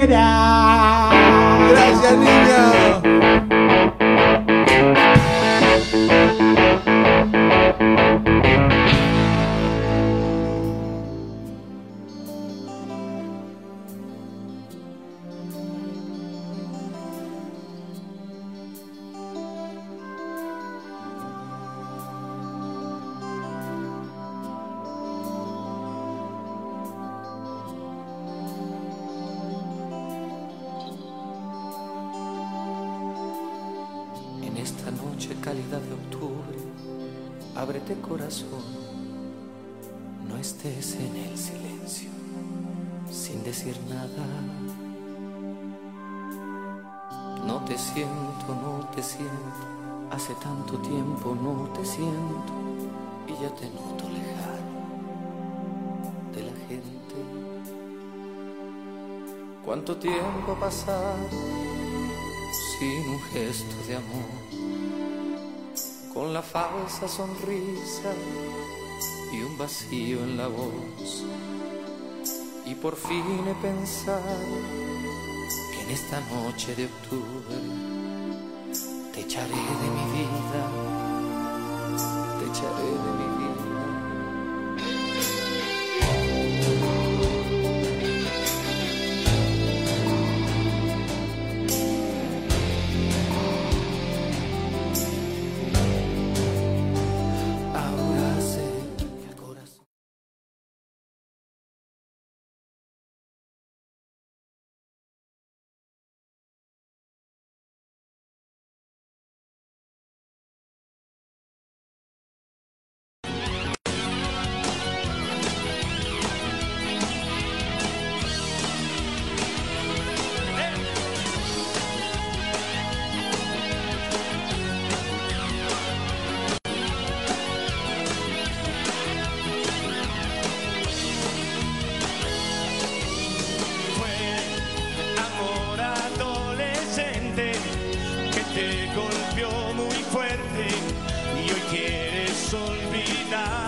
Gracias, esta noche de octubre night.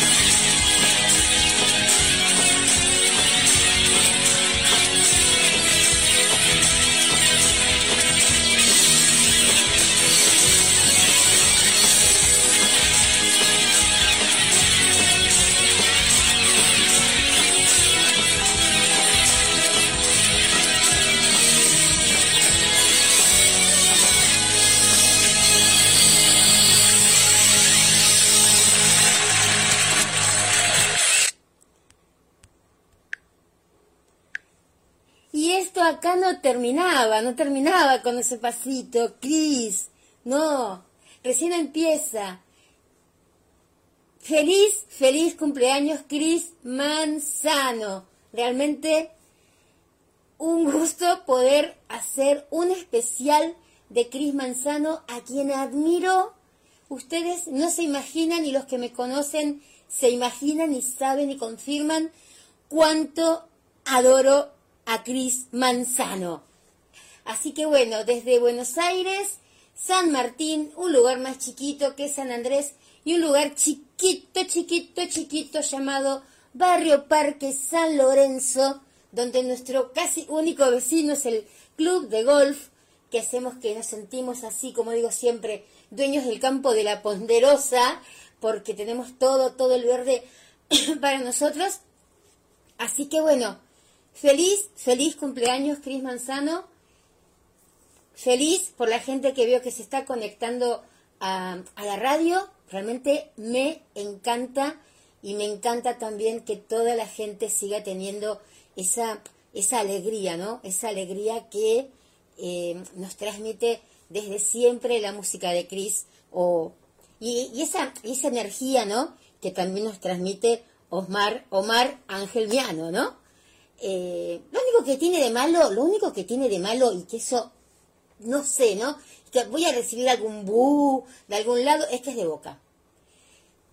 terminaba, no terminaba con ese pasito, Cris. No, recién empieza. Feliz, feliz cumpleaños, Cris Manzano. Realmente un gusto poder hacer un especial de Cris Manzano, a quien admiro. Ustedes no se imaginan y los que me conocen se imaginan y saben y confirman cuánto adoro a Cris Manzano. Así que bueno, desde Buenos Aires, San Martín, un lugar más chiquito que San Andrés y un lugar chiquito, chiquito, chiquito llamado Barrio Parque San Lorenzo, donde nuestro casi único vecino es el club de golf, que hacemos que nos sentimos así, como digo siempre, dueños del campo de la Ponderosa, porque tenemos todo, todo el verde para nosotros. Así que bueno, feliz, feliz cumpleaños, Cris Manzano. Feliz por la gente que veo que se está conectando a, la radio. Realmente me encanta y me encanta también que toda la gente siga teniendo esa, esa alegría, ¿no? Esa alegría que eh, nos transmite desde siempre la música de Chris o, y, esa, esa energía, ¿no? Que también nos transmite Omar, Omar Ángel Miano, ¿no? Eh, lo único que tiene de malo, lo único que tiene de malo y que eso, no sé, ¿no? Que voy a recibir algún bu de algún lado, es que es de boca.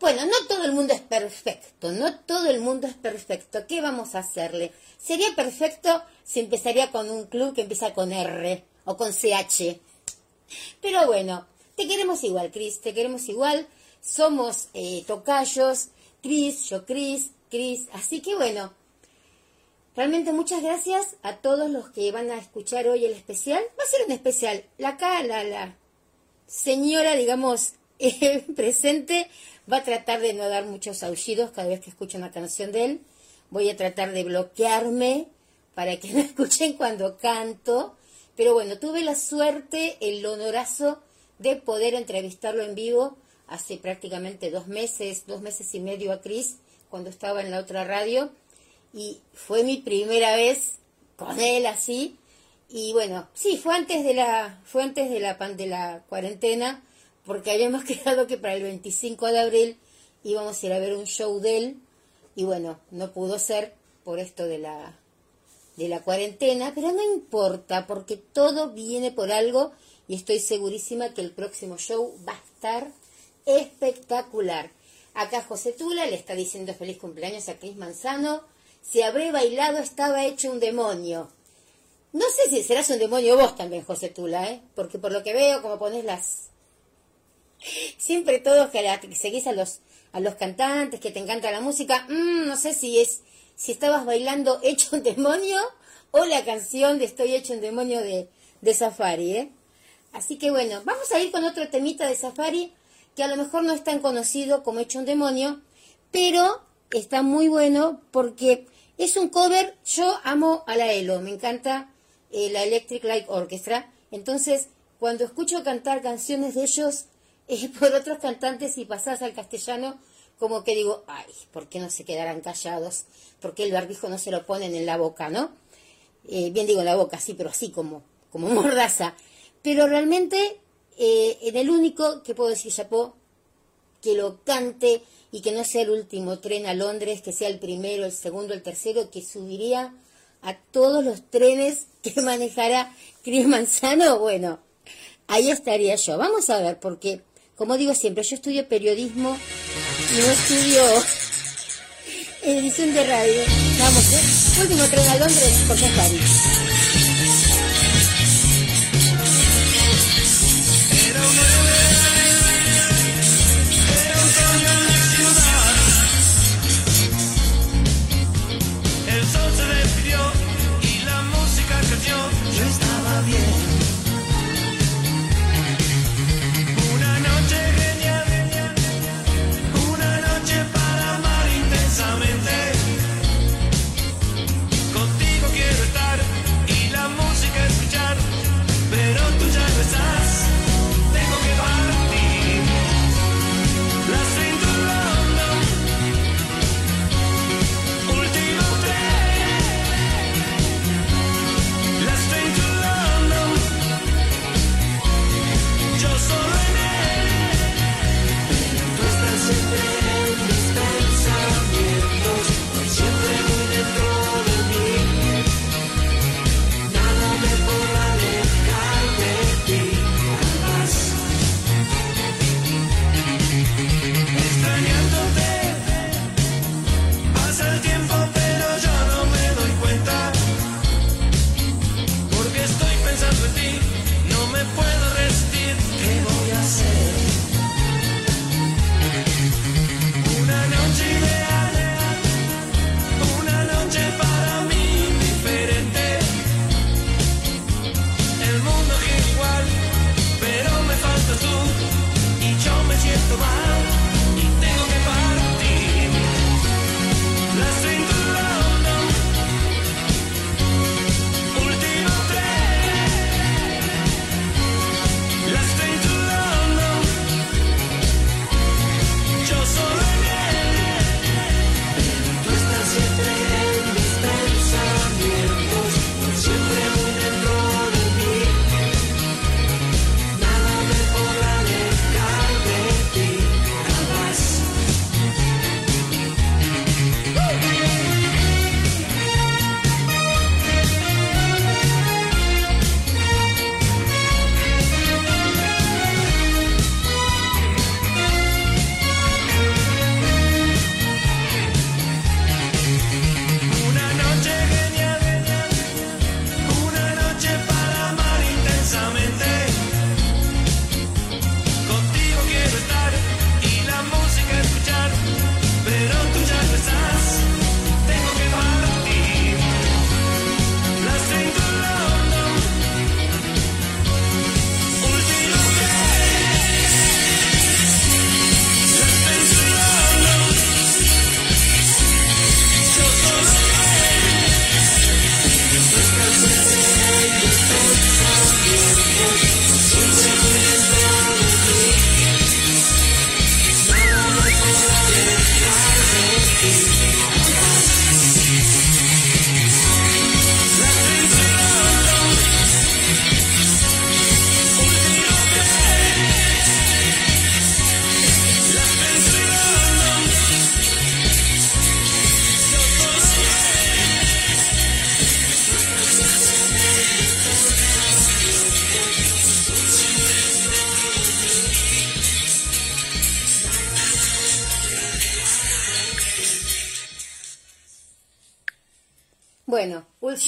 Bueno, no todo el mundo es perfecto, no todo el mundo es perfecto. ¿Qué vamos a hacerle? Sería perfecto si empezaría con un club que empieza con R o con CH. Pero bueno, te queremos igual, Cris, te queremos igual. Somos eh, tocayos, Cris, yo Cris, Cris. Así que bueno, realmente muchas gracias a todos los que van a escuchar hoy el especial. Va a ser un especial. La cara, la, la señora, digamos, eh, presente va a tratar de no dar muchos aullidos cada vez que escucho una canción de él. Voy a tratar de bloquearme para que no escuchen cuando canto. Pero bueno, tuve la suerte, el honorazo de poder entrevistarlo en vivo hace prácticamente dos meses, dos meses y medio a Cris, cuando estaba en la otra radio. Y fue mi primera vez con él así. Y bueno, sí, fue antes de la, fue antes de la, de la cuarentena porque habíamos quedado que para el 25 de abril íbamos a ir a ver un show de él y bueno, no pudo ser por esto de la de la cuarentena, pero no importa porque todo viene por algo y estoy segurísima que el próximo show va a estar espectacular. Acá José Tula le está diciendo feliz cumpleaños a Cris Manzano. Si habré bailado estaba hecho un demonio. No sé si serás un demonio vos también, José Tula, ¿eh? porque por lo que veo, como pones las, Siempre todos que, seguís a los, a los cantantes, que te encanta la música, mm, no sé si es si estabas bailando Hecho un demonio o la canción de Estoy hecho un demonio de, de Safari, ¿eh? Así que bueno, vamos a ir con otro temita de Safari que a lo mejor no es tan conocido como Hecho un demonio, pero está muy bueno porque es un cover. Yo amo a la ELO, me encanta eh, la Electric Light Orchestra. Entonces, cuando escucho cantar canciones de ellos, por otros cantantes y pasás al castellano, como que digo, ay, ¿por qué no se quedarán callados? ¿Por qué el barbijo no se lo ponen en la boca, no? Eh, bien digo en la boca, sí, pero así como, como mordaza. Pero realmente, eh, en el único que puedo decir, Chapó, que lo cante y que no sea el último tren a Londres, que sea el primero, el segundo, el tercero, que subiría a todos los trenes que manejara Cris Manzano, bueno, ahí estaría yo. Vamos a ver, porque como digo siempre, yo estudio periodismo y no estudio edición de radio. Vamos, ¿eh? Último tren a Londres por Safari.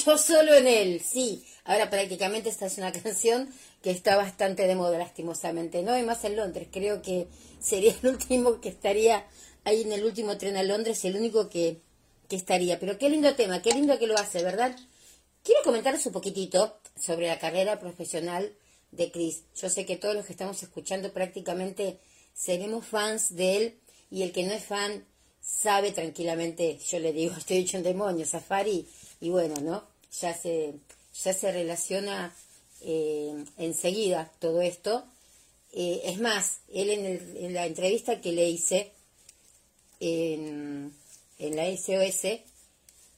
Yo solo en él, sí. Ahora prácticamente esta es una canción que está bastante de moda, lastimosamente. No hay más en Londres. Creo que sería el último que estaría ahí en el último tren a Londres, el único que, que estaría. Pero qué lindo tema, qué lindo que lo hace, ¿verdad? Quiero comentaros un poquitito sobre la carrera profesional de Chris. Yo sé que todos los que estamos escuchando prácticamente seremos fans de él y el que no es fan sabe tranquilamente, yo le digo, estoy hecho un demonio, Safari, y bueno, ¿no? Ya se, ya se relaciona eh, enseguida todo esto. Eh, es más, él en, en, la entrevista que le hice en, en la SOS,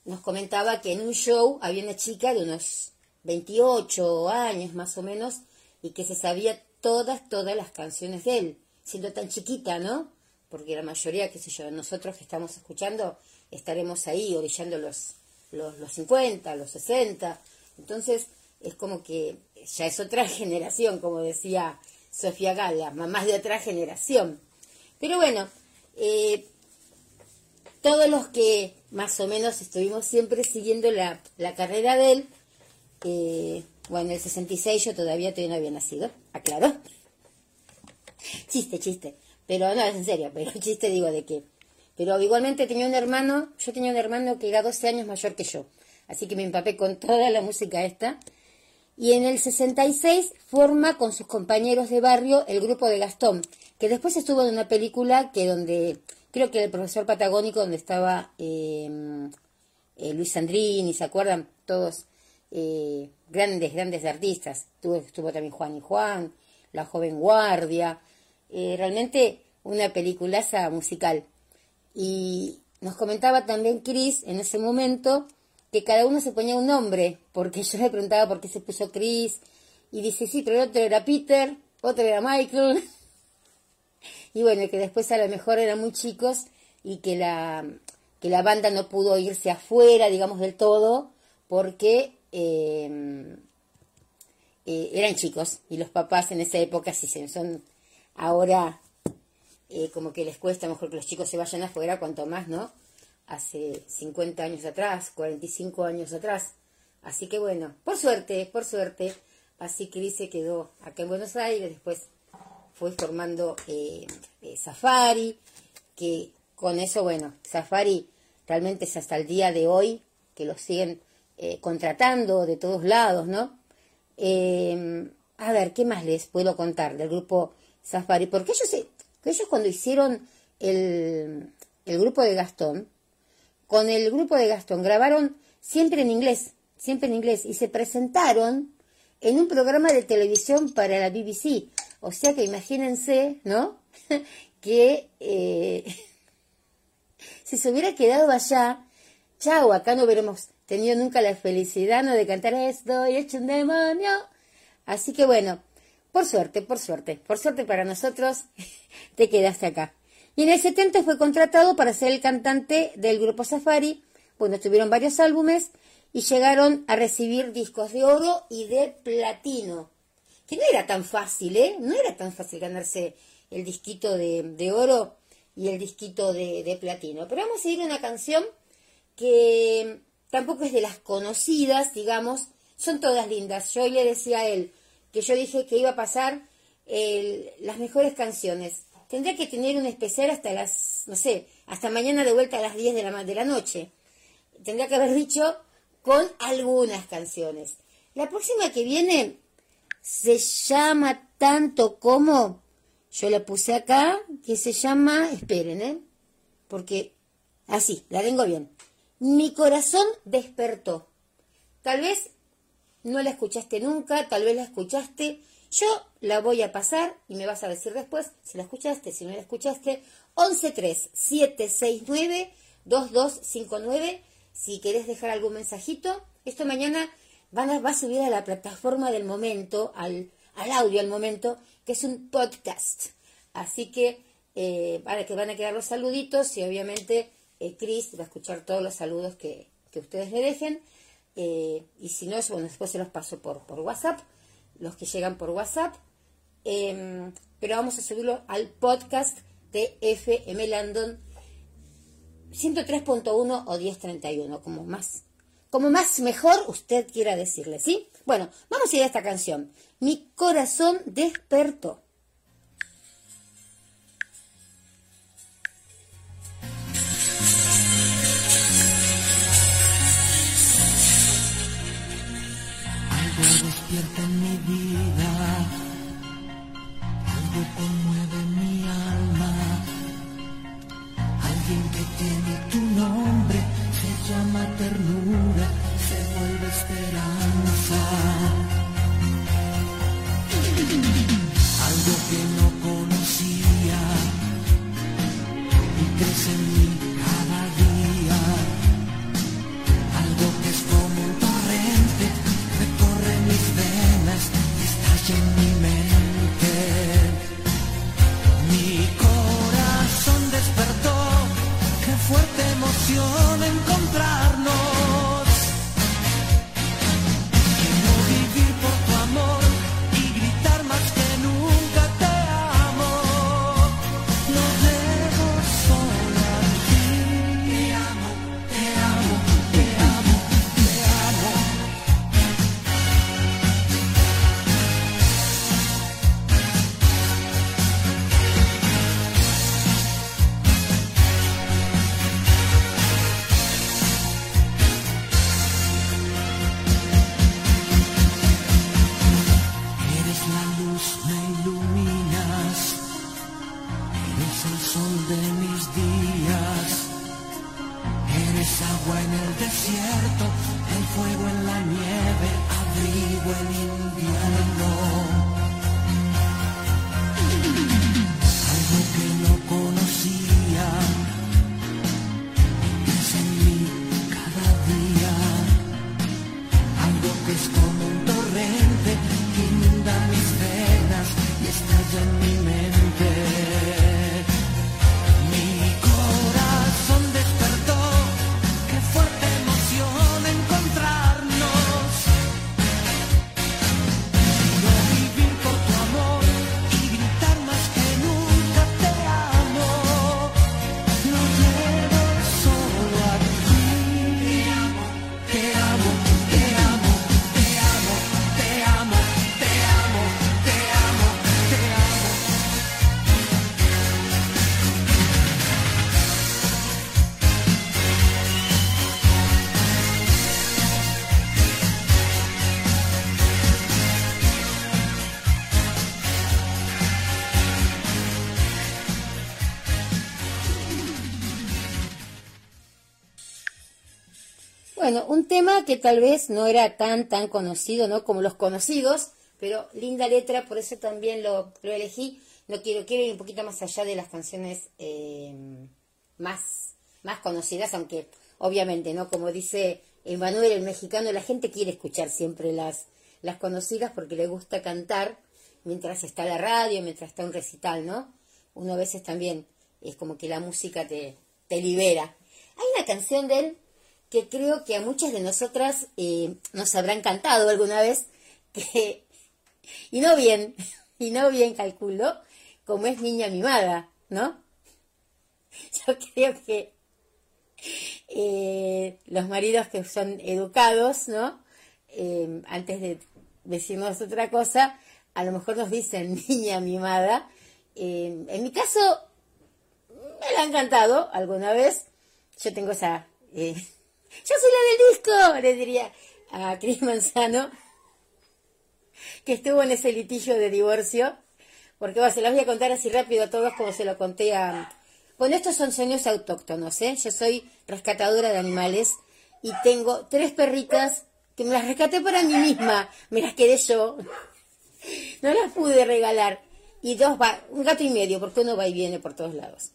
nos comentaba que en un show había una chica de unos 28 años más o menos y que se sabía todas, todas las canciones de él, siendo tan chiquita, ¿no? Porque la mayoría, qué sé yo, nosotros que estamos escuchando estaremos ahí orillando los, los, los 50, los 60. Entonces es como que ya es otra generación, como decía Sofía Gala, mamás de otra generación. Pero bueno, eh, todos los que más o menos estuvimos siempre siguiendo la, la carrera de él, eh, bueno, en el 66 yo todavía, todavía no había nacido, aclaro. Chiste, chiste. Pero no, es en serio, pero chiste digo de que. Pero igualmente tenía un hermano, yo tenía un hermano que era 12 años mayor que yo. Así que me empapé con toda la música esta. Y en el 66 forma con sus compañeros de barrio el grupo de Gastón, que después estuvo en una película que donde, creo que el profesor patagónico, donde estaba eh, eh, Luis Sandrini, ¿se acuerdan? Todos eh, grandes, grandes artistas. Estuvo, estuvo, también Juan y Juan, La Joven Guardia. Eh, realmente una peliculaza musical. Y nos comentaba también Chris en ese momento que cada uno se ponía un nombre, porque yo le preguntaba por qué se puso Chris, y dice, sí, pero el otro era Peter, otro era Michael, y bueno, que después a lo mejor eran muy chicos y que la, que la banda no pudo irse afuera, digamos, del todo, porque eh, eh, eran chicos. Y los papás en esa época, si son ahora eh, como que les cuesta mejor que los chicos se vayan afuera, cuanto más, ¿no? Hace 50 años atrás, 45 años atrás. Así que bueno, por suerte, por suerte, así que dice quedó acá en Buenos Aires, después fue formando eh, eh, Safari, que con eso, bueno, Safari realmente es hasta el día de hoy que lo siguen contratando de todos lados, ¿no? A ver, ¿qué más les puedo contar del grupo Safari? Porque ellos, ellos cuando hicieron el, el grupo de Gastón, con el grupo de Gastón grabaron siempre en inglés, siempre en inglés, y se presentaron en un programa de televisión para la BBC. O sea que imagínense, ¿no? que eh, si se hubiera quedado allá, chao, acá no veremos tenido nunca la felicidad ¿no? de cantar Estoy hecho un demonio. Así que bueno, por suerte, por suerte, por suerte para nosotros, te quedaste acá. Y en el 70 fue contratado para ser el cantante del grupo Safari. Bueno, tuvieron varios álbumes y llegaron a recibir discos de oro y de platino. Que no era tan fácil, ¿eh? No era tan fácil ganarse el disquito de, de oro y el disquito de, de platino. Pero vamos a ir a una canción que tampoco es de las conocidas, digamos, son todas lindas. Yo le decía a él que yo dije que iba a pasar las mejores canciones. Tendría que tener un especial hasta las, no sé, hasta mañana de vuelta a las 10 de la, de la noche. Tendría que haber dicho con algunas canciones. La próxima que viene se llama tanto como, yo la puse acá, que se llama, esperen, ¿eh? Porque así, la tengo bien. Mi corazón despertó. Tal vez no la escuchaste nunca, tal vez la escuchaste. Yo la voy a pasar y me vas a decir después si la escuchaste, si no la escuchaste. 113-769-2259. Si querés dejar algún mensajito, esto mañana van a, va a subir a la plataforma del momento, al, al audio al momento, que es un podcast. Así que, eh, para que van a quedar los saluditos y obviamente eh, Chris va a escuchar todos los saludos que, ustedes le dejen. Eh, y si no, bueno, después se los paso por, por WhatsApp, los que llegan por WhatsApp. Em, pero vamos a subirlo al podcast de FM Landon 103.1 o 1031, como más, como más mejor usted quiera decirle, ¿sí? Bueno, vamos a ir a esta canción. Mi corazón despertó. Despierta en mi vida, Un tema que tal vez no era tan, tan conocido, ¿no? Como los conocidos, pero linda letra, por eso también lo, lo elegí. No quiero, quiero ir un poquito más allá de las canciones eh, más, más conocidas, aunque obviamente, ¿no? Como dice Emanuel, el mexicano, la gente quiere escuchar siempre las, las conocidas porque le gusta cantar mientras está la radio, mientras está un recital, ¿no? Uno a veces también es como que la música te, te libera. Hay una canción de él que creo que a muchas de nosotras eh, nos habrán cantado alguna vez, que, y no bien, y no bien calculo, como es niña mimada, ¿no? Yo creo que eh, los maridos que son educados, ¿no? Eh, antes de decirnos otra cosa, a lo mejor nos dicen niña mimada. En mi caso, me la han cantado alguna vez. Yo tengo esa... yo soy la del disco, le diría a Cris Manzano, que estuvo en ese litigio de divorcio, porque bueno, se los voy a contar así rápido a todos como se lo conté a... Bueno, estos son sueños autóctonos, ¿eh? Yo soy rescatadora de animales y tengo tres perritas que me las rescaté para mí misma, me las quedé yo, no las pude regalar, y dos, va, un gato y medio, porque uno va y viene por todos lados.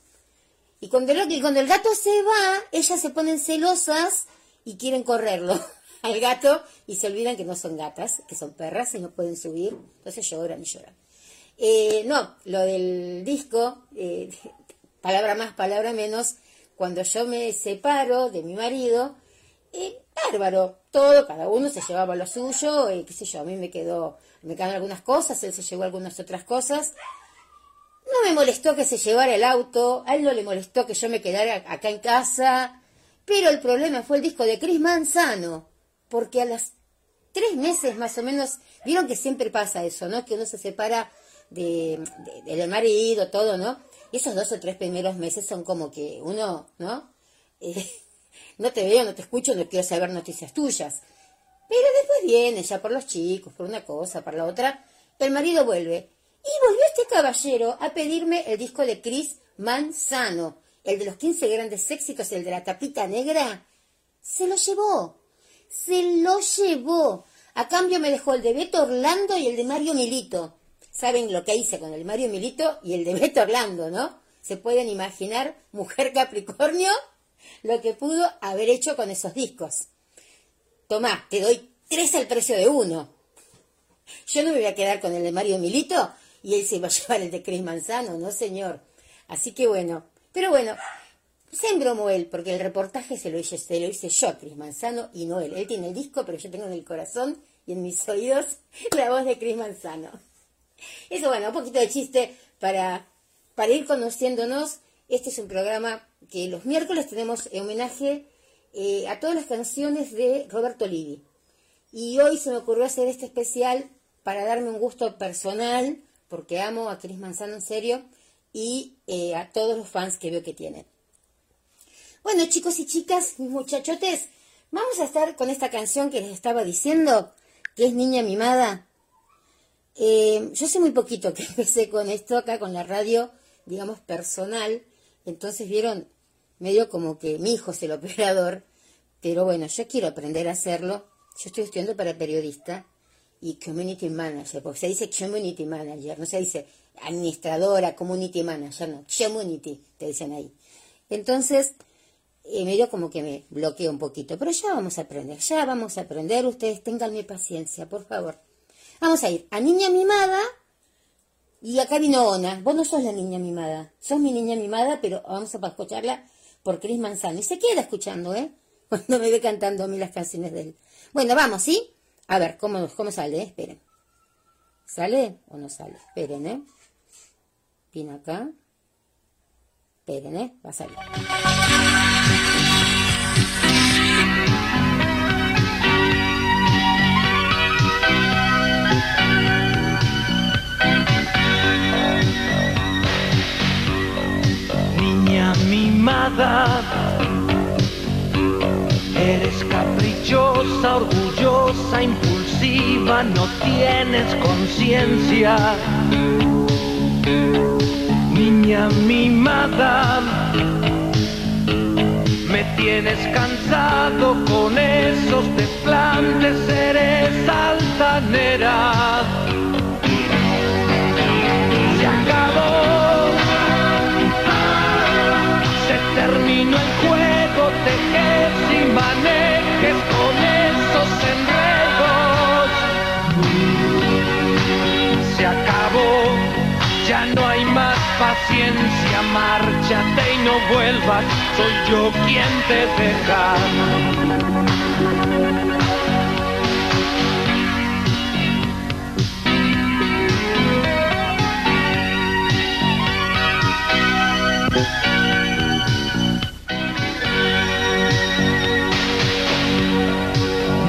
Y cuando el, gato se va, ellas se ponen celosas y quieren correrlo al gato y se olvidan que no son gatas, que son perras y no pueden subir. Entonces lloran y lloran. Eh, no, lo del disco, eh, palabra más, palabra menos, cuando yo me separo de mi marido, eh, bárbaro, todo, cada uno se llevaba lo suyo, eh, qué sé yo, a mí me quedó, me quedaron algunas cosas, él se llevó algunas otras cosas. No me molestó que se llevara el auto, a él no le molestó que yo me quedara acá en casa, Pero el problema fue el disco de Chris Manzano, porque a las tres meses más o menos, vieron que siempre pasa eso, ¿no? Que uno se separa de, de- del marido, todo, ¿no? Y esos dos o tres primeros meses son como que uno, ¿no? Eh, no te veo, no te escucho, no quiero saber noticias tuyas. Pero después viene ya por los chicos, por una cosa, por la otra, el marido vuelve. Y volvió este caballero a pedirme el disco de Chris Manzano, el de los 15 grandes éxitos, el de la tapita negra. Se lo llevó, se lo llevó. A cambio me dejó el de Beto Orlando y el de Mario Milito. Saben lo que hice con el Mario Milito y el de Beto Orlando, ¿no? Se pueden imaginar, mujer Capricornio, lo que pudo haber hecho con esos discos. Tomá, te doy tres al precio de uno. Yo no me voy a quedar con el de Mario Milito y él se va a llevar el de Cris Manzano, no señor. Así que bueno, pero bueno, se embromó él, porque el reportaje se lo hice, se lo hice yo Cris Manzano y no él. Él tiene el disco, pero yo tengo en el corazón y en mis oídos la voz de Cris Manzano. Eso bueno, un poquito de chiste para, para ir conociéndonos. Este es un programa que los miércoles tenemos en homenaje eh, a todas las canciones de Roberto Livi. Y hoy se me ocurrió hacer este especial para darme un gusto personal, porque amo a Cris Manzano en serio, y eh, a todos los fans que veo que tiene. Bueno, chicos y chicas, muchachotes, vamos a estar con esta canción que les estaba diciendo, que es Niña Mimada. Eh, yo sé muy poquito que empecé con esto acá, con la radio, digamos, personal. Entonces vieron, medio como que mi hijo es el operador. Pero bueno, yo quiero aprender a hacerlo. Yo estoy estudiando para periodista y community manager, porque se dice community manager, no se dice administradora, community manager, no, community, te dicen ahí. Entonces, eh, medio como que me bloqueo un poquito, pero ya vamos a aprender, ya vamos a aprender, ustedes tenganme paciencia, por favor. Vamos a ir a Niña Mimada y acá vino Ona. Vos no sos la niña mimada, sos mi niña mimada, pero vamos a escucharla por Cris Manzano. Y se queda escuchando, ¿eh? Cuando me ve cantando a mí las canciones de él. Bueno, vamos, ¿sí? A ver, ¿cómo, cómo sale? Esperen. ¿Sale o no sale? Esperen, ¿eh? Pin acá. Esperen, ¿eh? Va a salir. Niña mimada, eres caprichosa, orgullosa, impulsiva, no tienes conciencia. Niña mimada, me tienes cansado con esos desplantes, eres altanera. Márchate y no vuelvas, soy yo quien te deja.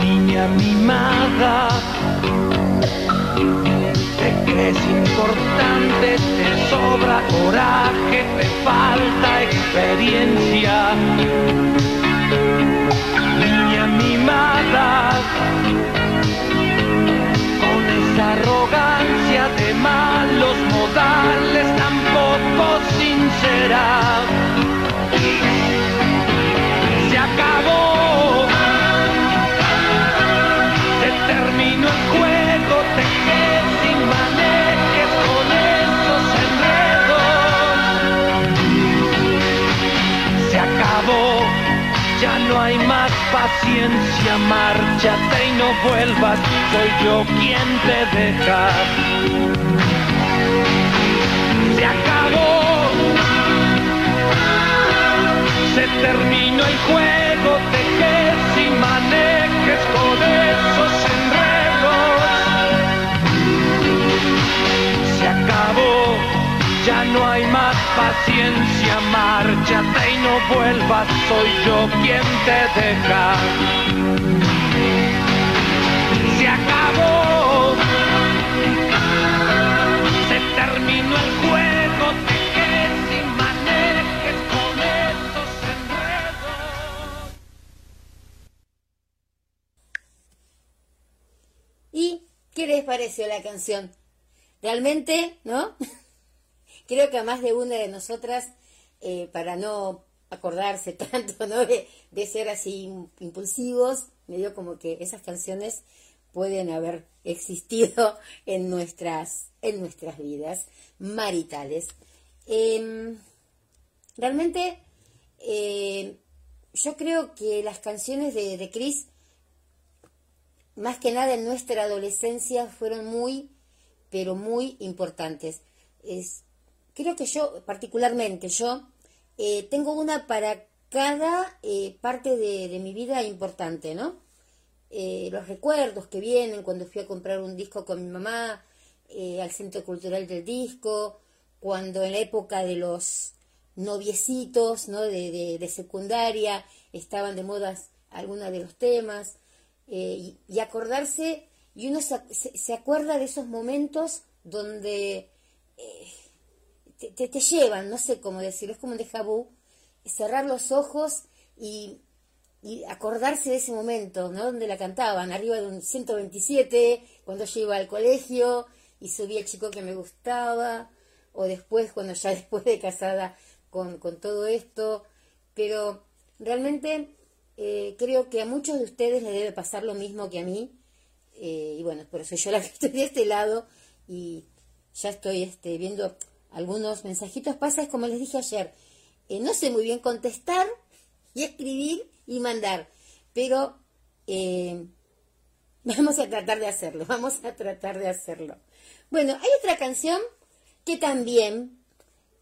Niña mimada, te crees importante, te sobra coraje, falta experiencia. Niña mimada, con esa arrogancia de malos modales tan poco sincera. Paciencia, márchate y no vuelvas, soy yo quien te deja. Se acabó. Se terminó el juego, te quedes y manejes con esos enredos. Se acabó, ya no hay más paciencia, márchate y no vuelvas, soy yo quien te deja. Se acabó, se terminó el juego, te quedes y manejes con esos enredos. ¿Y qué les pareció la canción? Realmente, ¿no? Creo que a más de una de nosotras, eh, para no acordarse tanto, de ser así impulsivos, me dio como que esas canciones pueden haber existido en nuestras, en nuestras vidas maritales. Em, realmente, eh, yo creo que las canciones de, de Chris más que nada en nuestra adolescencia fueron muy, pero muy importantes. Es, creo que yo, particularmente yo, eh, tengo una para cada eh, parte de, mi vida importante, ¿no? Eh, los recuerdos que vienen cuando fui a comprar un disco con mi mamá al Centro Cultural del Disco, cuando en la época de los noviecitos, ¿no? De, de, secundaria, estaban de modas algunos de los temas, y, acordarse, y uno se, se- acuerda de esos momentos donde te, te- llevan, no sé cómo decirlo, es como un déjà cerrar los ojos y, y acordarse de ese momento, ¿no? Donde la cantaban, arriba de un 127, cuando yo iba al colegio y subía el chico que me gustaba, o después, cuando ya después de casada con, con todo esto, pero realmente eh, creo que a muchos de ustedes les debe pasar lo mismo que a mí, eh, y bueno, por eso yo la que estoy de este lado y ya estoy este, viendo algunos mensajitos. Pasa es como les dije ayer, eh, no sé muy bien contestar y escribir y mandar, pero eh, vamos a tratar de hacerlo, vamos a tratar de hacerlo. Bueno, hay otra canción que también,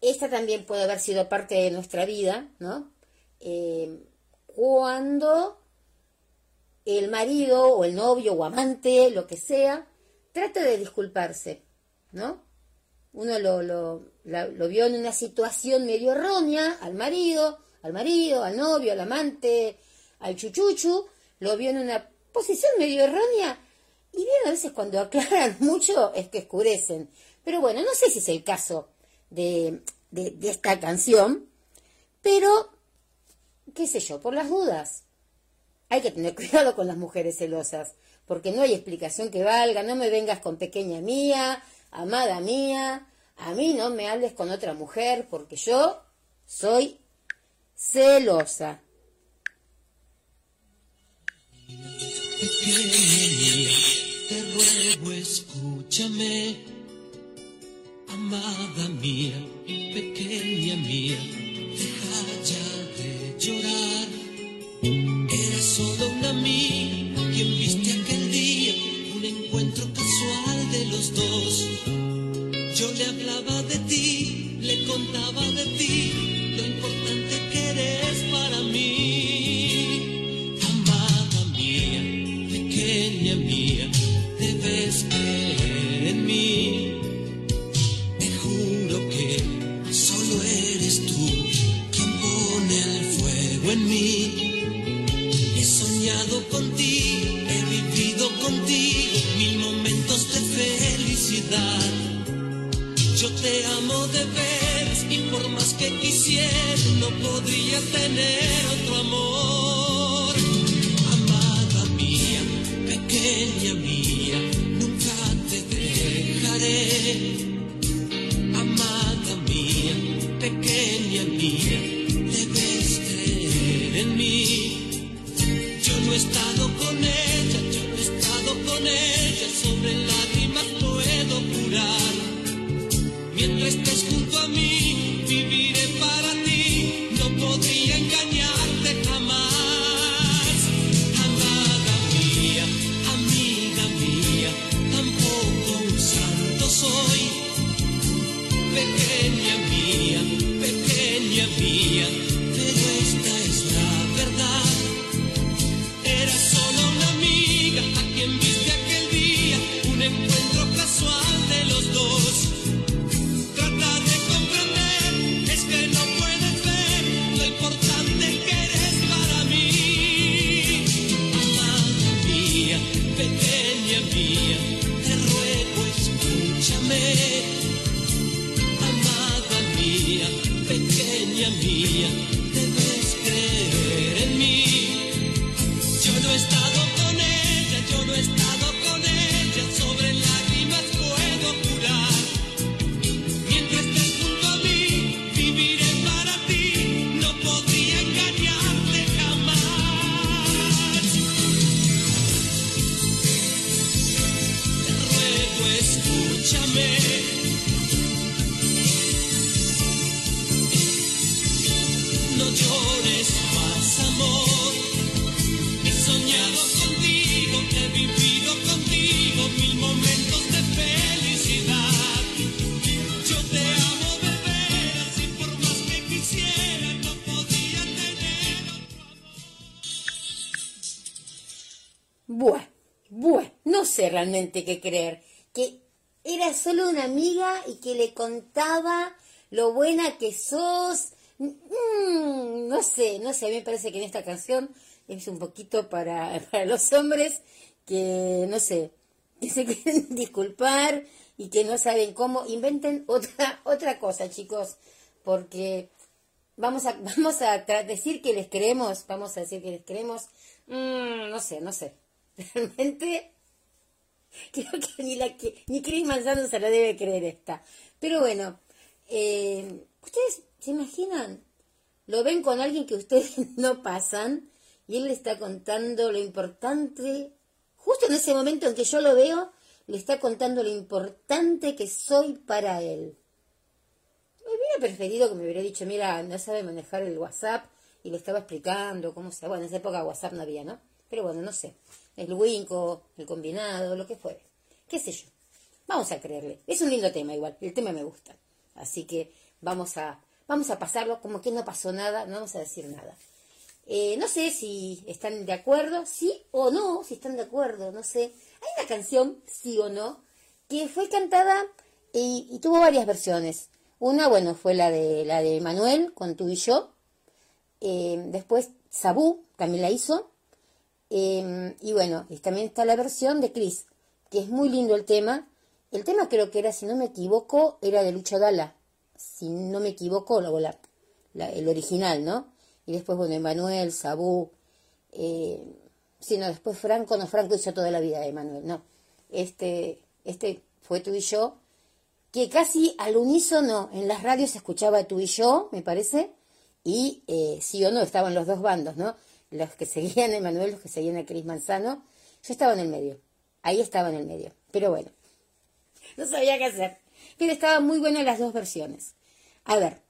esta también puede haber sido parte de nuestra vida, ¿no? Eh, cuando el marido o el novio o amante, lo que sea, trata de disculparse, ¿no? Uno lo, lo, la- lo vio en una situación medio errónea, al marido, al marido, al novio, al amante, al chuchuchu, lo vio en una posición medio errónea, y bien a veces cuando aclaran mucho es que escurecen. Pero bueno, no sé si es el caso de, de, de esta canción, pero, qué sé yo, por las dudas. Hay que tener cuidado con las mujeres celosas, porque no hay explicación que valga. No me vengas con pequeña mía, amada mía. A mí no me hables con otra mujer, porque yo soy celosa. Te ruego escúchame. Amada mía, pequeña mía, deja ya de llorar. Hablaba de ti, le contaba de ti, lo importante que eres para mí. Amada mía, pequeña mía, debes creer en mí. Te juro que solo eres tú quien pone el fuego en mí. He soñado contigo, he vivido contigo mil momentos de felicidad. Yo te amo de veras y por más que quisiera no podría tener otro amor. Amada mía, pequeña mía, nunca te dejaré. Amada mía, pequeña mía, realmente qué creer. Que era solo una amiga y que le contaba lo buena que sos. Mm, no sé, no sé, a mí me parece que en esta canción es un poquito para, para los hombres que, no sé, que se quieren disculpar y que no saben cómo. Inventen otra, otra cosa, chicos, porque vamos a, vamos a decir que les creemos, vamos a decir que les creemos. Mm, no sé, no sé. Realmente creo que ni la que ni Chris Manzano se la debe creer esta. Pero bueno, eh, ustedes se imaginan, lo ven con alguien que ustedes no pasan y él le está contando lo importante, justo en ese momento en que yo lo veo, le está contando lo importante que soy para él. Me hubiera preferido que me hubiera dicho, mira, no sabe manejar el WhatsApp y le estaba explicando cómo se... Bueno, en esa época WhatsApp no había, ¿no? Pero bueno, no sé. El winco, el combinado, lo que fuere. ¿Qué sé yo? Vamos a creerle. Es un lindo tema igual. El tema me gusta. Así que vamos a, vamos a pasarlo como que no pasó nada. No vamos a decir nada. Eh, no sé si están de acuerdo, sí o no, si están de acuerdo, no sé. Hay una canción, sí o no, que fue cantada y, tuvo varias versiones. Una, bueno, fue la de la de Manuel con tú y yo. Eh, después Sabú también la hizo. Eh, y bueno, y también está la versión de Chris, que es muy lindo el tema. El tema creo que era, si no me equivoco, era de Lucho Dalla. Si no me equivoco, la, la- el original, ¿no? Y después, bueno, Emanuel, Sabú. Eh, sí, no, después Franco, no, Franco hizo toda la vida de Emanuel, no. Este, este fue tú y yo, que casi al unísono en las radios se escuchaba tú y yo, me parece, y eh, sí o no, estaban los dos bandos, ¿no? Los que seguían a Emanuel, los que seguían a Cris Manzano, yo estaba en el medio, ahí estaba en el medio, pero bueno, no sabía qué hacer, pero estaban muy buenas las dos versiones. A ver,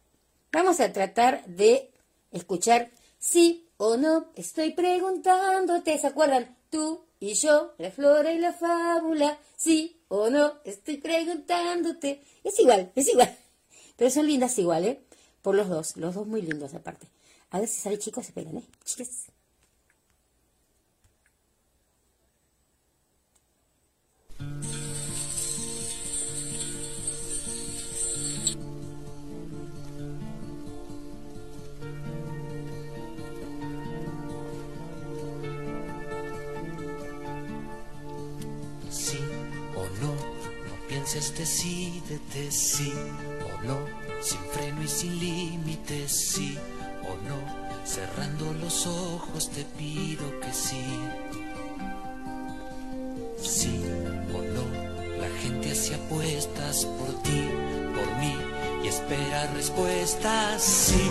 vamos a tratar de escuchar sí o no, estoy preguntándote, ¿se acuerdan? Tú y yo, la flora y la fábula, sí o no, estoy preguntándote. Es igual, es igual. Pero son lindas igual, ¿eh? Por los dos, los dos muy lindos aparte. A ver si chicos, esperen, ¿eh? Sí o no, no pienses, decídete sí o no, sin freno y sin límites, sí o no, cerrando los ojos te pido que sí. Sí o no, la gente hace apuestas por ti, por mí y espera respuestas, sí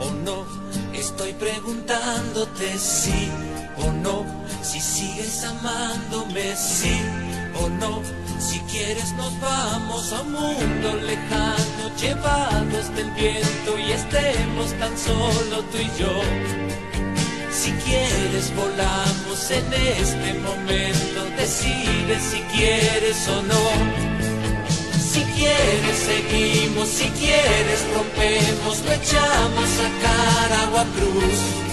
o no, estoy preguntándote sí o no, si sigues amándome, sí o no, si quieres nos vamos a un mundo lejano, llevados del viento y estemos tan solo tú y yo. Si quieres volamos en este momento, decide si quieres o no. Si quieres seguimos, si quieres rompemos, lo echamos a cara cruz.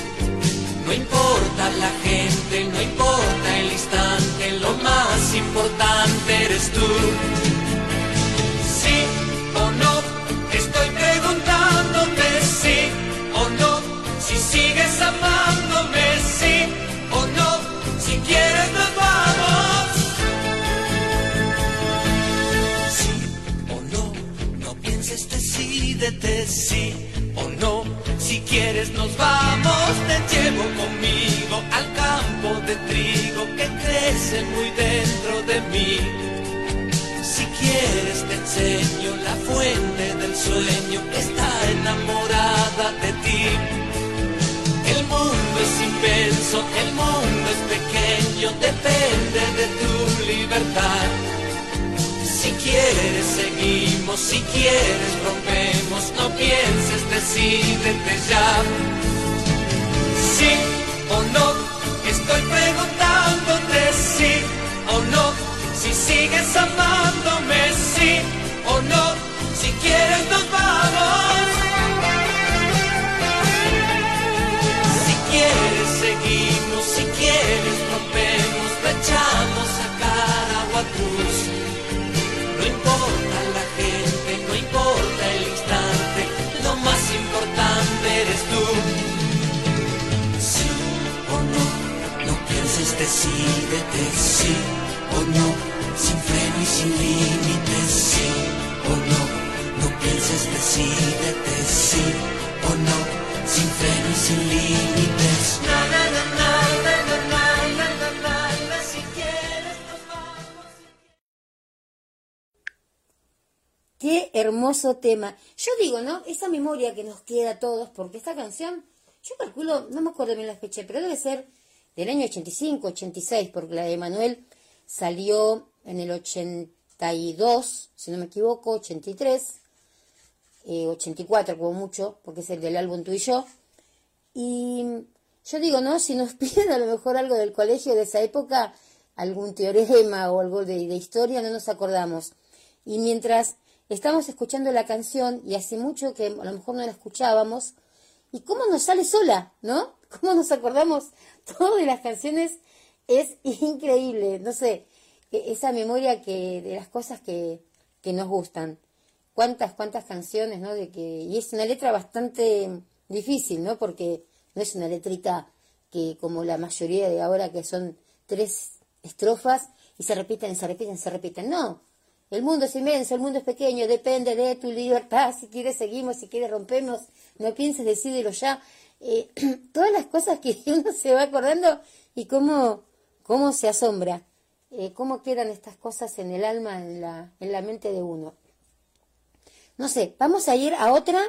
No importa la gente, no importa el instante, lo más importante eres tú. Si quieres nos vamos, te llevo conmigo al campo de trigo que crece muy dentro de mí. Si quieres te enseño la fuente del sueño que está enamorada de ti. El mundo es inmenso, el mundo es pequeño, depende de tu libertad. Si quieres seguimos, si quieres rompemos, no pienses, decídete ya. Sí o no, estoy preguntándote sí o no, si sigues amándome, sí o no, si quieres nos vamos. Si quieres seguimos, si quieres rompemos, echamos a cara o a cruz. Decídete sí o no, sin freno y sin límites, sí o no. No pienses, decídete sí o no, sin freno y sin límites. Na, si quieres. Qué hermoso tema. Yo digo, ¿no? Esa memoria que nos queda a todos, porque esta canción, yo calculo, no me acuerdo bien la fecha, pero debe ser del año 85, 86, porque la de Manuel salió en el 82, si no me equivoco, 83, eh, 84 como mucho, porque es el del álbum Tú y yo. Y yo digo, ¿no? Si nos piden a lo mejor algo del colegio de esa época, algún teorema o algo de historia, no nos acordamos. Y mientras estamos escuchando la canción, y hace mucho que a lo mejor no la escuchábamos, ¿y cómo nos sale sola, no? ¿Cómo nos acordamos todo de las canciones? Es increíble, no sé, e- esa memoria que de las cosas que, que nos gustan. Cuántas, cuántas canciones, ¿no? De que, y es una letra bastante difícil, ¿no? Porque no es una letrita que como la mayoría de ahora que son tres estrofas y se repiten, se repiten, se repiten. No, el mundo es inmenso, el mundo es pequeño, depende de tu libertad. Si quieres seguimos, si quieres rompemos, no pienses, decídelo ya. Eh, todas las cosas que uno se va acordando y cómo, cómo se asombra, eh, cómo quedan estas cosas en el alma, en la, en la mente de uno. No sé, vamos a ir a otra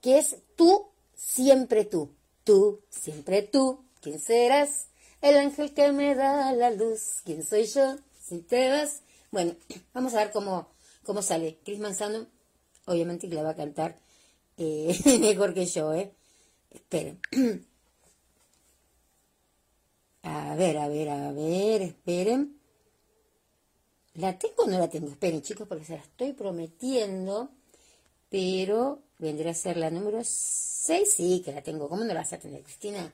que es tú, siempre tú. Tú, siempre tú. ¿Quién serás? El ángel que me da la luz. ¿Quién soy yo? Si te vas. Bueno, vamos a ver cómo, cómo sale. Chris Manzano, obviamente que la va a cantar eh, mejor que yo, ¿eh? Esperen. A ver, a ver, a ver, esperen. ¿La tengo o no la tengo? Esperen, chicos, porque se la estoy prometiendo. Pero vendrá a ser la número 6. Sí, que la tengo. ¿Cómo no la vas a tener, Cristina?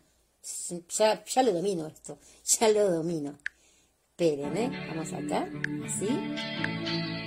Ya, ya lo domino esto. Ya lo domino. Esperen, ¿eh? Vamos acá. Así.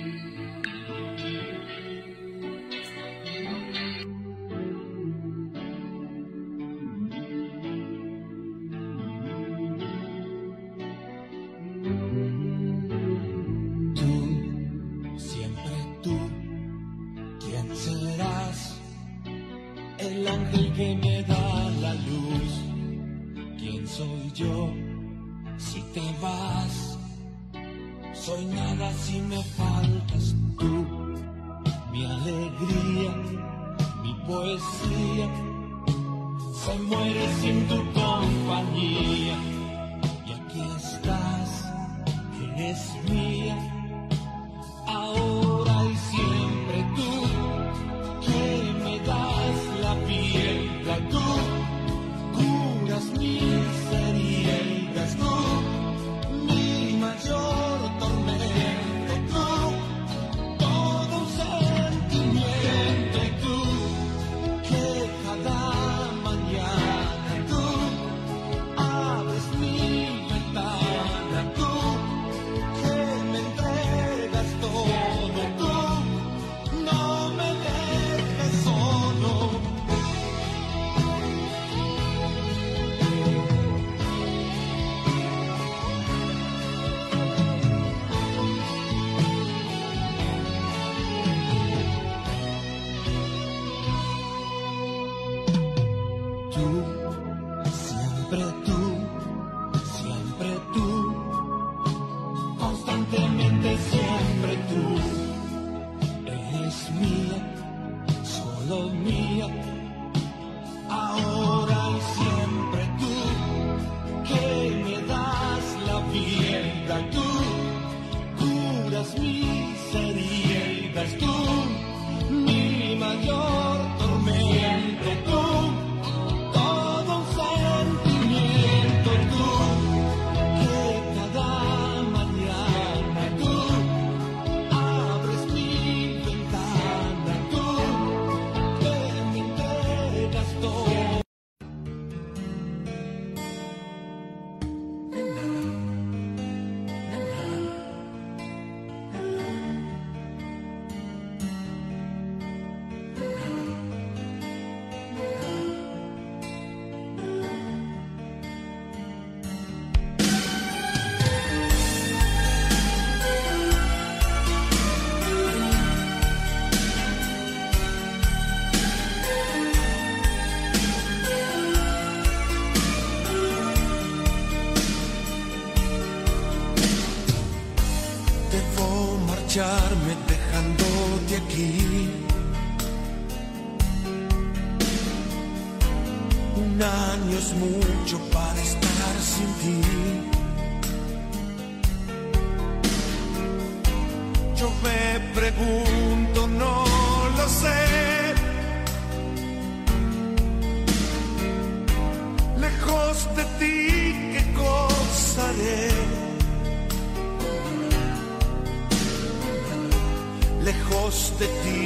lejos de ti,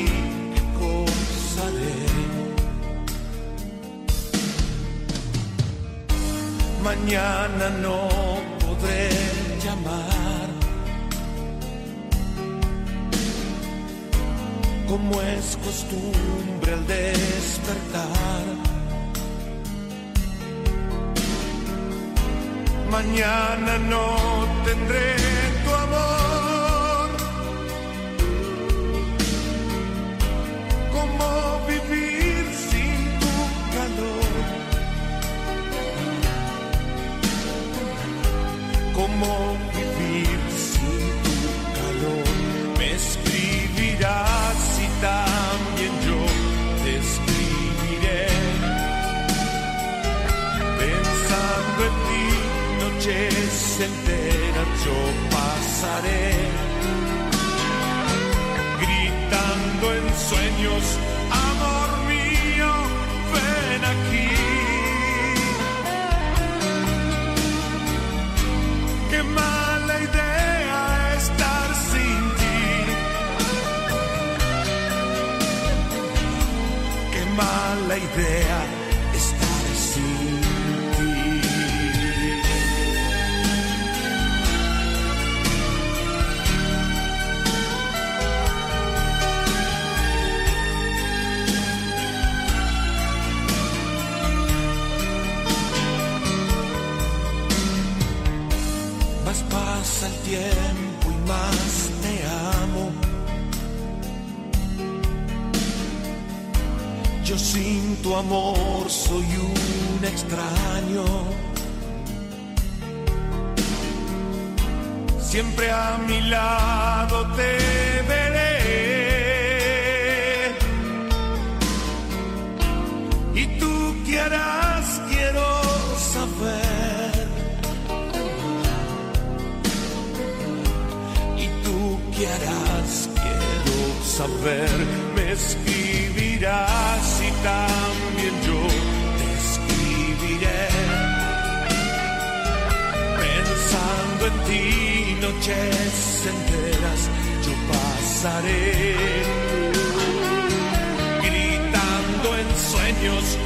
cosa? Mañana no podré llamar. Como es costumbre al despertar. Mañana no tendré se entera yo pasaré gritando en sueños amor mío ven aquí qué mala idea estar sin ti. Qué mala idea tu amor soy un extraño. Siempre a mi lado te veré. Y tú quieras, quiero saber. Y tú quieras, quiero saber pasaré, gritando en sueños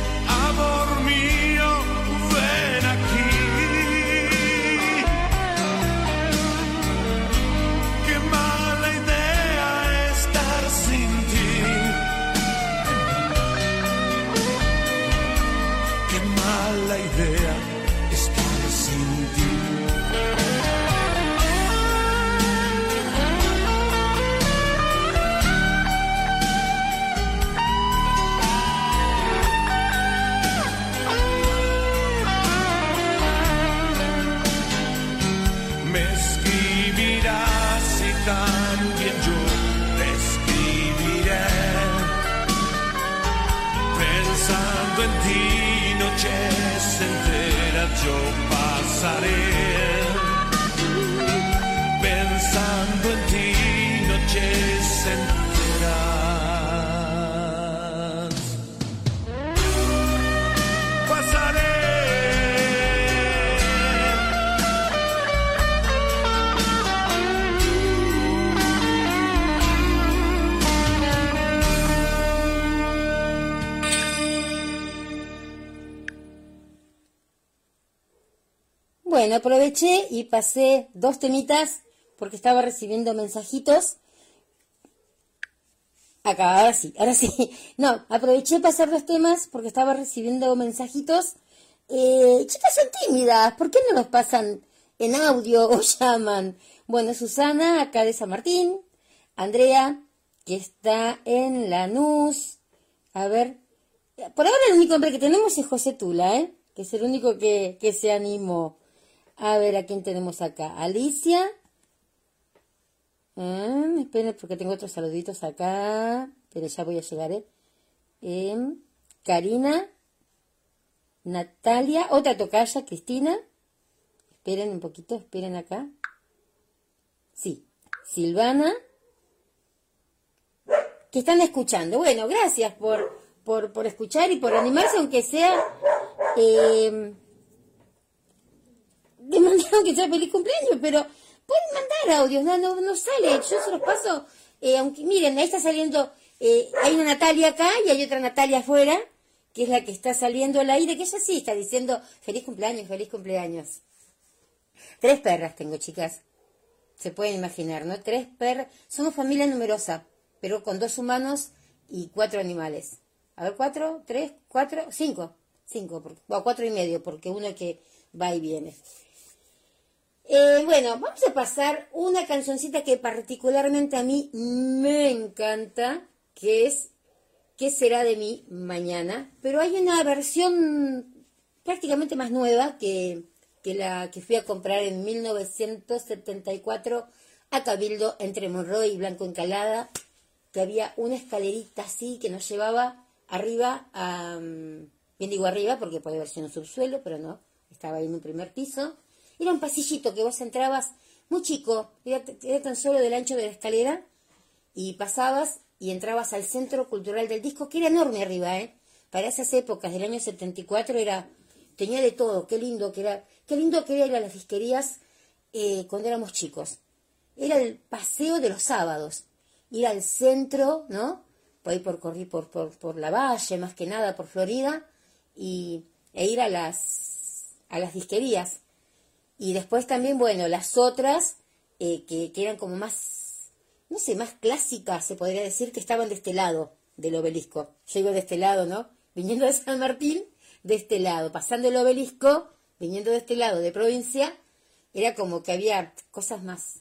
y pasé dos temitas porque estaba recibiendo mensajitos. Acá, ahora sí, ahora sí. No, aproveché pasar dos temas porque estaba recibiendo mensajitos. Eh, chicas son tímidas, ¿por qué no los pasan en audio o llaman? Bueno, Susana, acá de San Martín. Andrea, que está en Lanús. A ver, por ahora el único hombre que tenemos es José Tula, ¿eh? Que es el único que, que se animó. A ver, ¿a quién tenemos acá? Alicia. Ah, esperen porque tengo otros saluditos acá. Pero ya voy a llegar, ¿eh? Em, Karina. Natalia. Otra tocaya, Cristina. Esperen un poquito, esperen acá. Sí. Silvana. Que están escuchando. Bueno, gracias por, por, por escuchar y por animarse, aunque sea... em, mandaron que sea feliz cumpleaños, pero pueden mandar audios, no, no, no sale, yo se los paso, eh, aunque miren, ahí está saliendo, eh, hay una Natalia acá y hay otra Natalia afuera, que es la que está saliendo al aire, que ella sí está diciendo feliz cumpleaños, feliz cumpleaños. Tres perras tengo, chicas, se pueden imaginar, ¿no? Tres perras, somos familia numerosa, pero con dos humanos y cuatro animales. A ver, cuatro, tres, cuatro, cinco, cinco, o cuatro y medio, porque uno que va y viene. Eh, bueno, vamos a pasar una cancioncita que particularmente a mí me encanta, que es ¿Qué será de mí mañana? Pero hay una versión prácticamente más nueva que, que la que fui a comprar en 1974 a Cabildo entre Monroy y Blanco Encalada, que había una escalerita así que nos llevaba arriba mm, Bien digo arriba porque puede haber sido un subsuelo, pero no, estaba ahí en un primer piso. Era un pasillito que vos entrabas muy chico, era, era tan solo del ancho de la escalera, y pasabas y entrabas al Centro Cultural del Disco, que era enorme arriba, ¿eh? Para esas épocas del año 74 era, tenía de todo, qué lindo que era, qué lindo que era ir a las disquerías eh, cuando éramos chicos. Era el paseo de los sábados, ir al centro, ¿no? Por ahí por, corrí por, por, por la valle, más que nada por Florida, y, e ir a las, a las disquerías. Y después también, bueno, las otras, eh, que, eran como más, no sé, más clásicas, se podría decir, que estaban de este lado del obelisco. Yo digo de este lado, ¿no? Viniendo de San Martín, de este lado. Pasando el obelisco, viniendo de este lado de provincia, era como que había cosas más,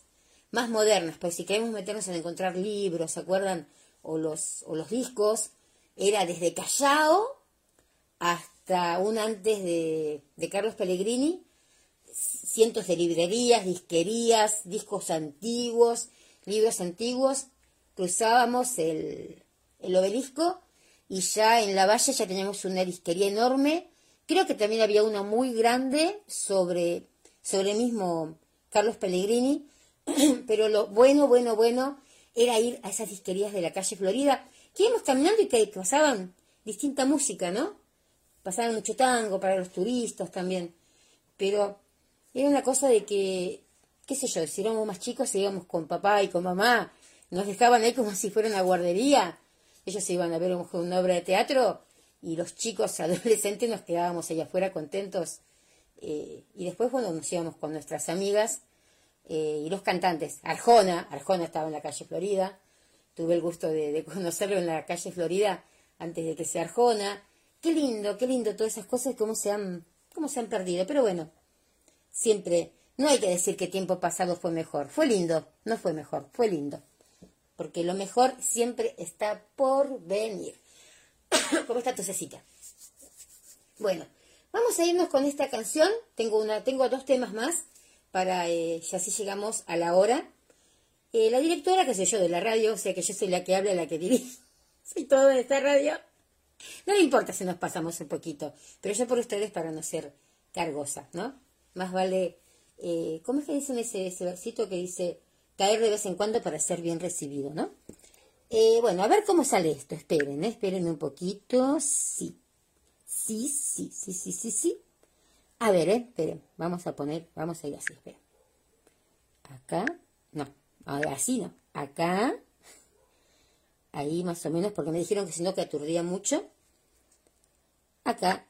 más modernas. Pues si queremos meternos en encontrar libros, ¿se acuerdan? O los, o los discos, era desde Callao hasta un antes de Carlos Pellegrini, cientos de librerías, disquerías, discos antiguos, libros antiguos, cruzábamos el, el obelisco y ya en la valle ya teníamos una disquería enorme. Creo que también había una muy grande sobre, sobre el mismo Carlos Pellegrini, pero lo bueno, bueno, bueno era ir a esas disquerías de la calle Florida, que íbamos caminando y que, pasaban distinta música, ¿no? Pasaban mucho tango para los turistas también, pero era una cosa de que, qué sé yo, si éramos más chicos, íbamos con papá y con mamá, nos dejaban ahí como si fuera una guardería, ellos se iban a ver un- una obra de teatro y los chicos adolescentes nos quedábamos allá afuera contentos. Eh, y después bueno nos íbamos con nuestras amigas eh, y los cantantes, Arjona, Arjona estaba en la calle Florida, tuve el gusto de, de conocerlo en la calle Florida antes de que sea Arjona, qué lindo, qué lindo todas esas cosas cómo se han, cómo se han perdido, pero bueno, siempre, no hay que decir que tiempo pasado fue mejor, fue lindo, no fue mejor, fue lindo, porque lo mejor siempre está por venir. ¿Cómo está tu cecita? Bueno, vamos a irnos con esta canción. Tengo una, tengo dos temas más para eh, ya así llegamos a la hora. Eh, la directora, qué sé yo, de la radio, o sea que yo soy la que habla, la que dirige, soy todo de esta radio. No me importa si nos pasamos un poquito, pero yo por ustedes para no ser cargosa, ¿no? Más vale, eh, ¿cómo es que dicen ese, versito que dice caer de vez en cuando para ser bien recibido, ¿no? Eh, bueno, a ver cómo sale esto, esperen, ¿eh? esperen un poquito, sí, sí, sí, sí, sí, sí, sí. A ver, ¿eh? esperen, vamos a poner, vamos a ir así, esperen. Acá, no, así no, acá, ahí más o menos, porque me dijeron que si no que aturdía mucho. Acá.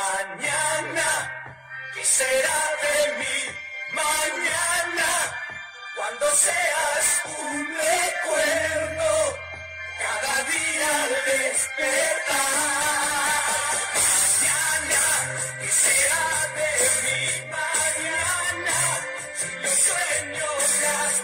mañana, ¿qué será de mí mañana? Cuando seas un recuerdo, cada día al despertar. Mañana, ¿qué será de mí mañana? Si los sueños las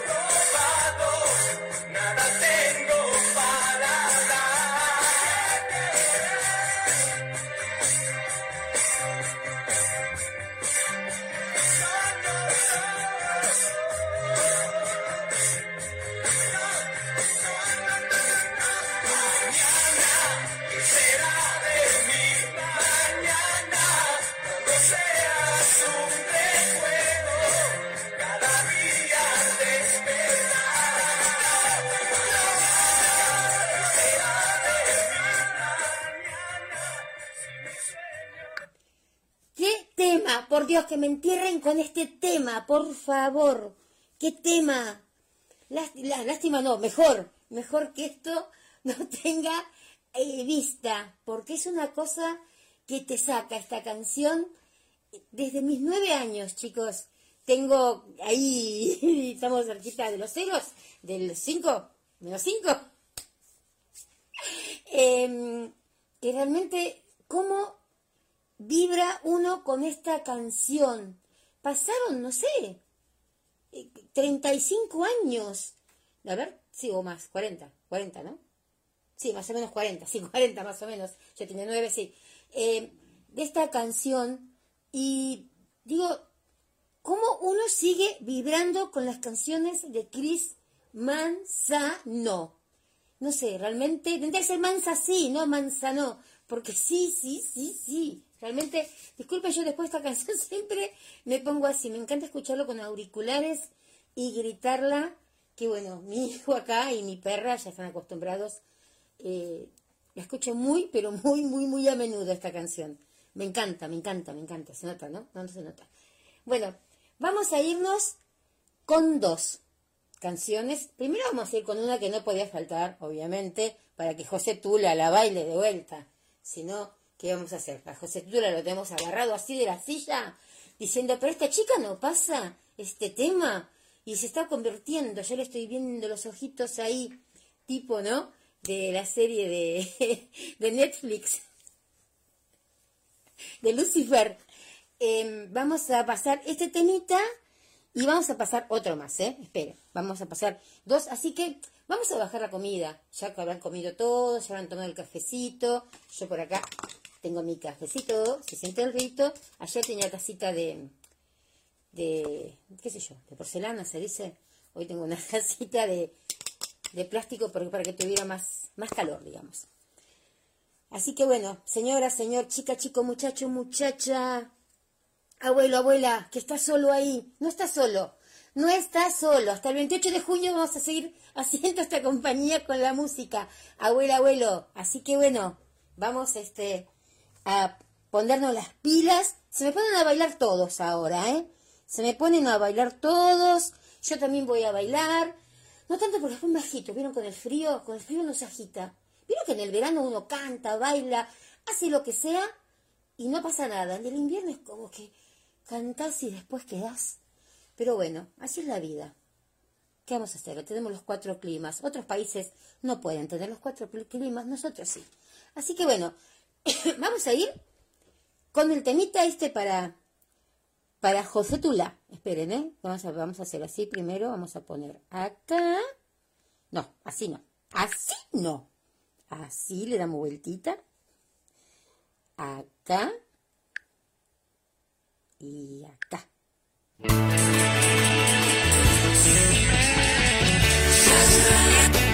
Dios, que me entierren con este tema, por favor. ¿Qué tema? Lás- lá- Lástima, no, mejor, mejor que esto no tenga eh, vista, porque es una cosa que te saca esta canción desde mis nueve años, chicos. Tengo ahí, estamos cerquita de los ceros, del cinco, menos cinco. Em, que realmente, ¿cómo vibra uno con esta canción. Pasaron, no sé, eh, 35 años. A ver, sí, o más, 40, 40, ¿no? Sí, más o menos 40, sí, 40 más o menos. Yo tenía 9, sí. Eh, de esta canción y digo, ¿cómo uno sigue vibrando con las canciones de Chris Manzano? No sé, realmente tendría que ser mansa sí, no manzano, porque sí, sí, sí, sí. Realmente, disculpe, yo después de esta canción siempre me pongo así, me encanta escucharlo con auriculares y gritarla, que bueno, mi hijo acá y mi perra ya están acostumbrados, eh, la escucho muy, pero muy, muy, muy a menudo esta canción. Me encanta, me encanta, me encanta, se nota, ¿no? No, no se nota. Bueno, vamos a irnos con dos canciones. Primero vamos a ir con una que no podía faltar, obviamente, para que José Tula la baile de vuelta. Si no, ¿qué vamos a hacer? A José Tula lo tenemos agarrado así de la silla, diciendo, pero esta chica no pasa este tema y se está convirtiendo. Yo le estoy viendo los ojitos ahí, tipo, ¿no? De la serie de, de Netflix, de Lucifer. Em, vamos a pasar este temita y vamos a pasar otro más, ¿eh? Espera, vamos a pasar dos. Así que vamos a bajar la comida. Ya que habrán comido todos, ya habrán tomado el cafecito. Yo por acá tengo mi cafecito, se siente el rito. Ayer tenía tacita de, de, qué sé yo, de porcelana, se dice. Hoy tengo una tacita de, de plástico para, para que tuviera más, más calor, digamos. Así que bueno, señora, señor, chica, chico, muchacho, muchacha, abuelo, abuela, que está solo ahí, no está solo, no está solo. Hasta el 28 de junio vamos a seguir haciendo esta compañía con la música, abuela, abuelo. Así que bueno, vamos este a ponernos las pilas. Se me ponen a bailar todos ahora, ¿eh? Se me ponen a bailar todos. Yo también voy a bailar. No tanto porque fue bajito, ¿vieron? Con el frío, con el frío no se agita. ¿Vieron que en el verano uno canta, baila, hace lo que sea y no pasa nada? En el invierno es como que cantás y después quedás. Pero bueno, así es la vida. ¿Qué vamos a hacer? Tenemos los cuatro climas. Otros países no pueden tener los cuatro cl- climas, nosotros sí. Así que bueno, vamos a ir con el temita este para, para José Tula. Esperen, ¿eh? Vamos a, vamos a hacer así primero. Vamos a poner acá. No, así no. Así no. Así le damos vueltita. Acá. Y acá.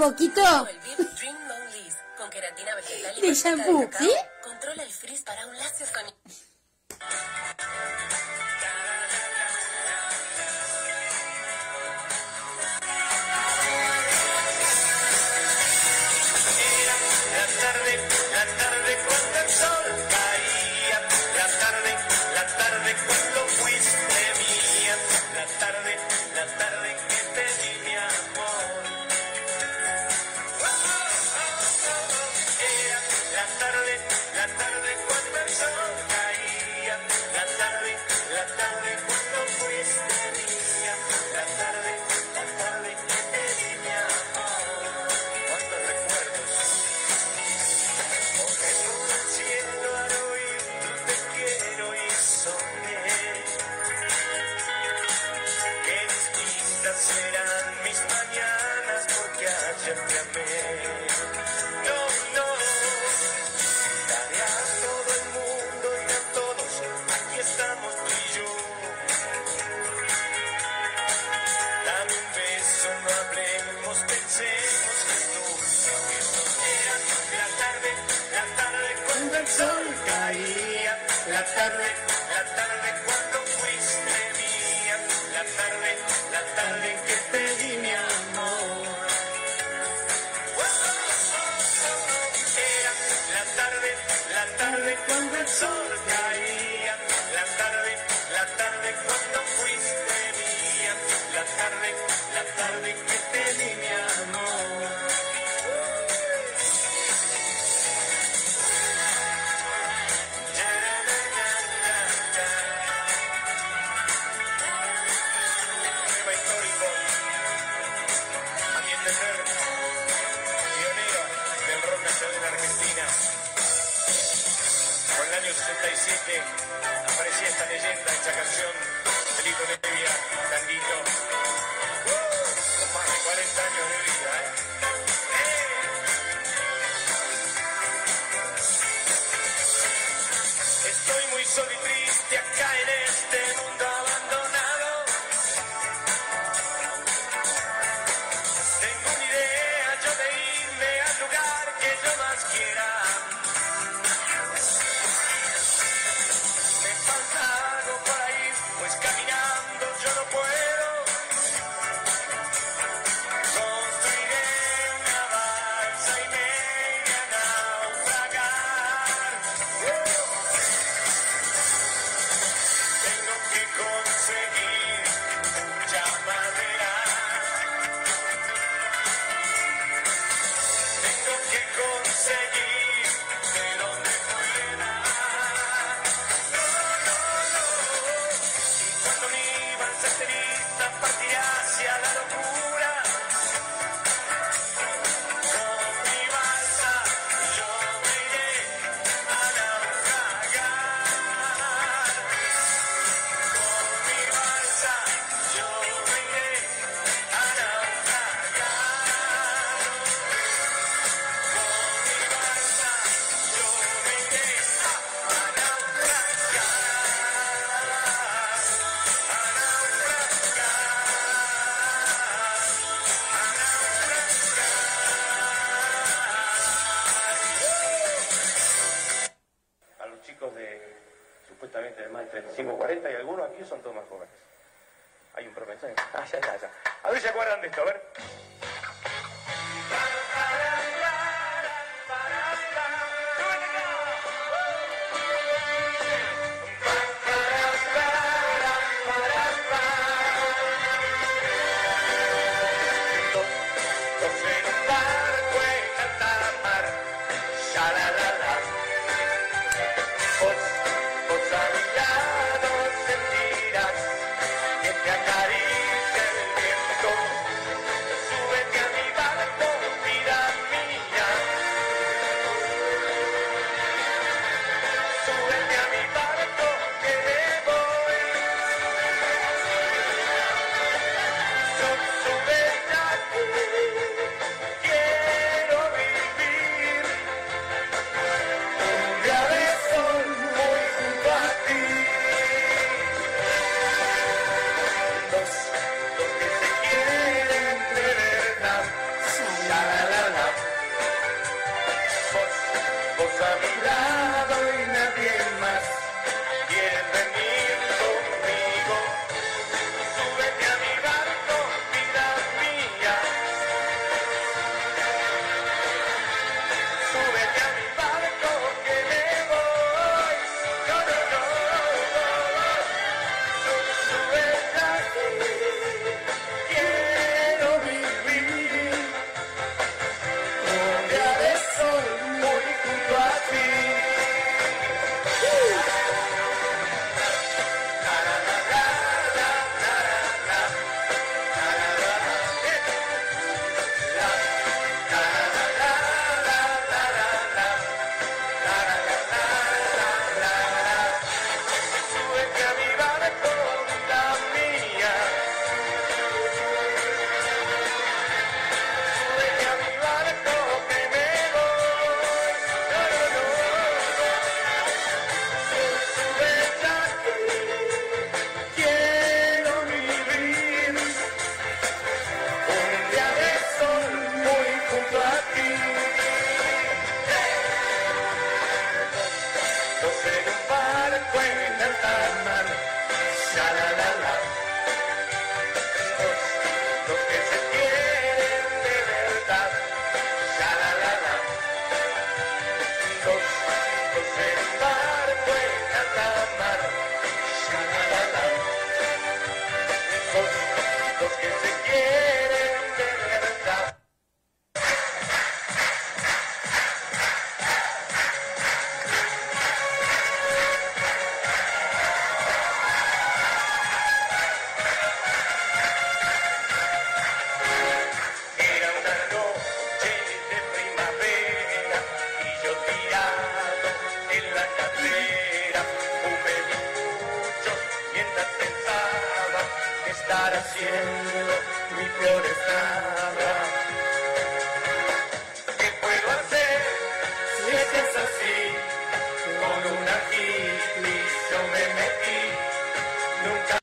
poquito la tarde que te di mi amor. Era la tarde, ahí, pues